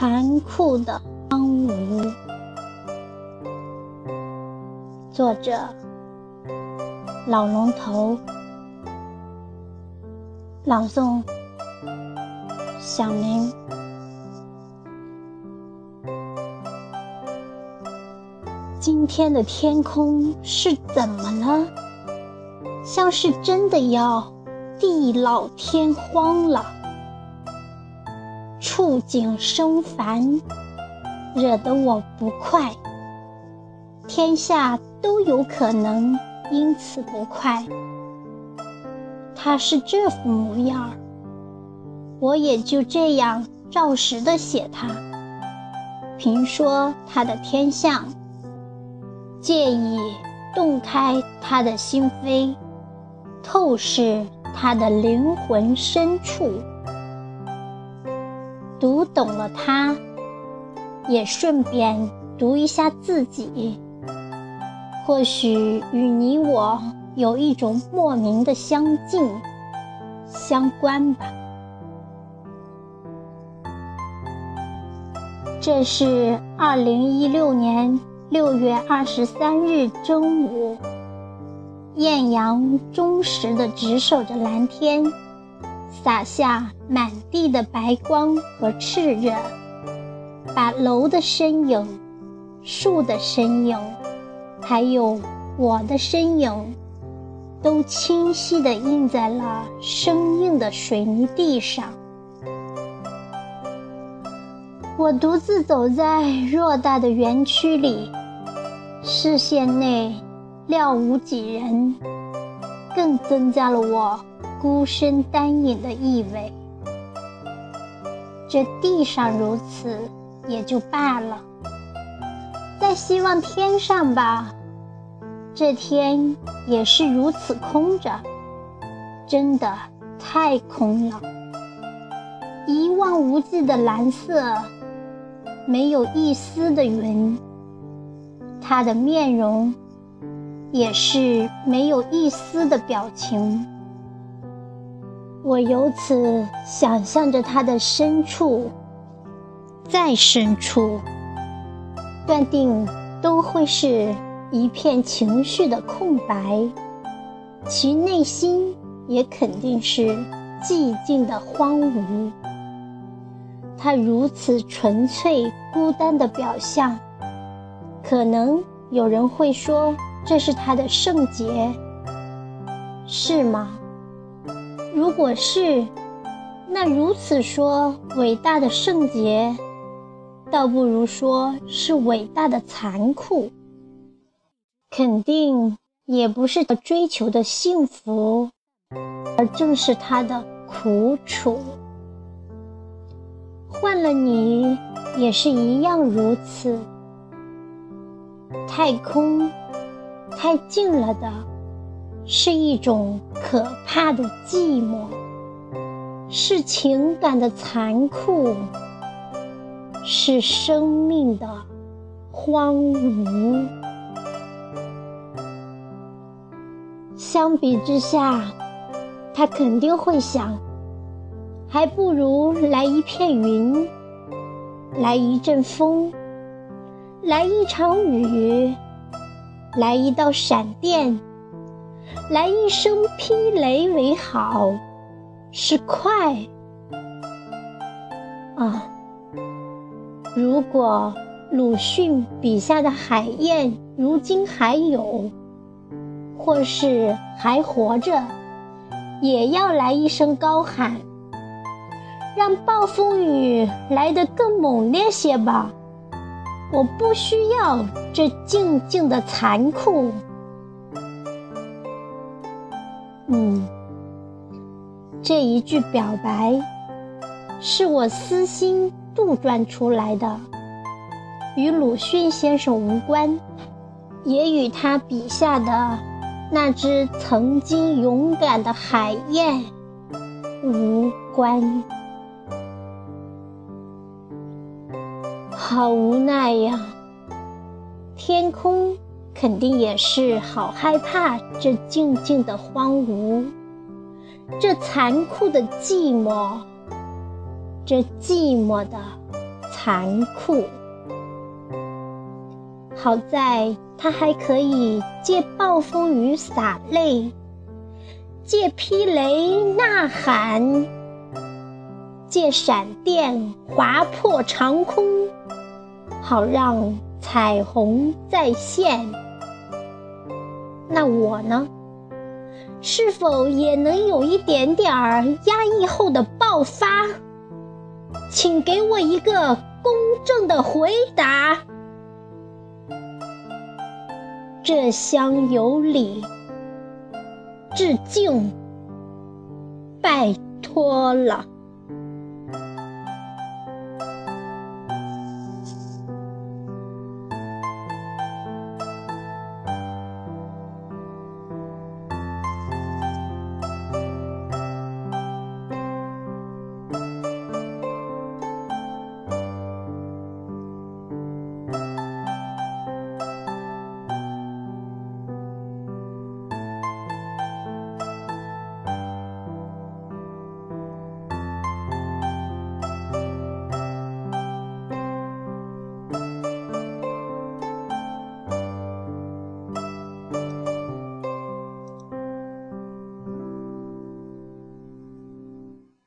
残酷的荒芜。作者：老龙头。朗诵：小明。今天的天空是怎么了？像是真的要地老天荒了。触景生烦，惹得我不快。天下都有可能因此不快。他是这副模样，我也就这样照实的写他。评说他的天象，借以洞开他的心扉，透视他的灵魂深处。读懂了他，也顺便读一下自己。或许与你我有一种莫名的相近、相关吧。这是二零一六年六月二十三日中午，艳阳忠实的直守着蓝天，洒下满地的白光和炽热，把楼的身影、树的身影。还有我的身影，都清晰地印在了生硬的水泥地上。我独自走在偌大的园区里，视线内寥无几人，更增加了我孤身单影的意味。这地上如此也就罢了。再希望天上吧，这天也是如此空着，真的太空了。一望无际的蓝色，没有一丝的云。他的面容也是没有一丝的表情。我由此想象着他的深处，再深处。断定都会是一片情绪的空白，其内心也肯定是寂静的荒芜。他如此纯粹孤单的表象，可能有人会说这是他的圣洁，是吗？如果是，那如此说伟大的圣洁。倒不如说是伟大的残酷，肯定也不是他追求的幸福，而正是他的苦楚。换了你也是一样如此。太空太近了的，是一种可怕的寂寞，是情感的残酷。是生命的荒芜。相比之下，他肯定会想，还不如来一片云，来一阵风，来一场雨，来一道闪电，来一声霹雷为好，是快啊！如果鲁迅笔下的海燕如今还有，或是还活着，也要来一声高喊，让暴风雨来得更猛烈些吧！我不需要这静静的残酷。嗯，这一句表白，是我私心。杜撰出来的，与鲁迅先生无关，也与他笔下的那只曾经勇敢的海燕无关。好无奈呀！天空肯定也是好害怕这静静的荒芜，这残酷的寂寞。这寂寞的残酷。好在他还可以借暴风雨洒泪，借霹雷呐喊，借闪电划破长空，好让彩虹再现。那我呢？是否也能有一点点儿压抑后的爆发？请给我一个公正的回答。这厢有礼，致敬，拜托了。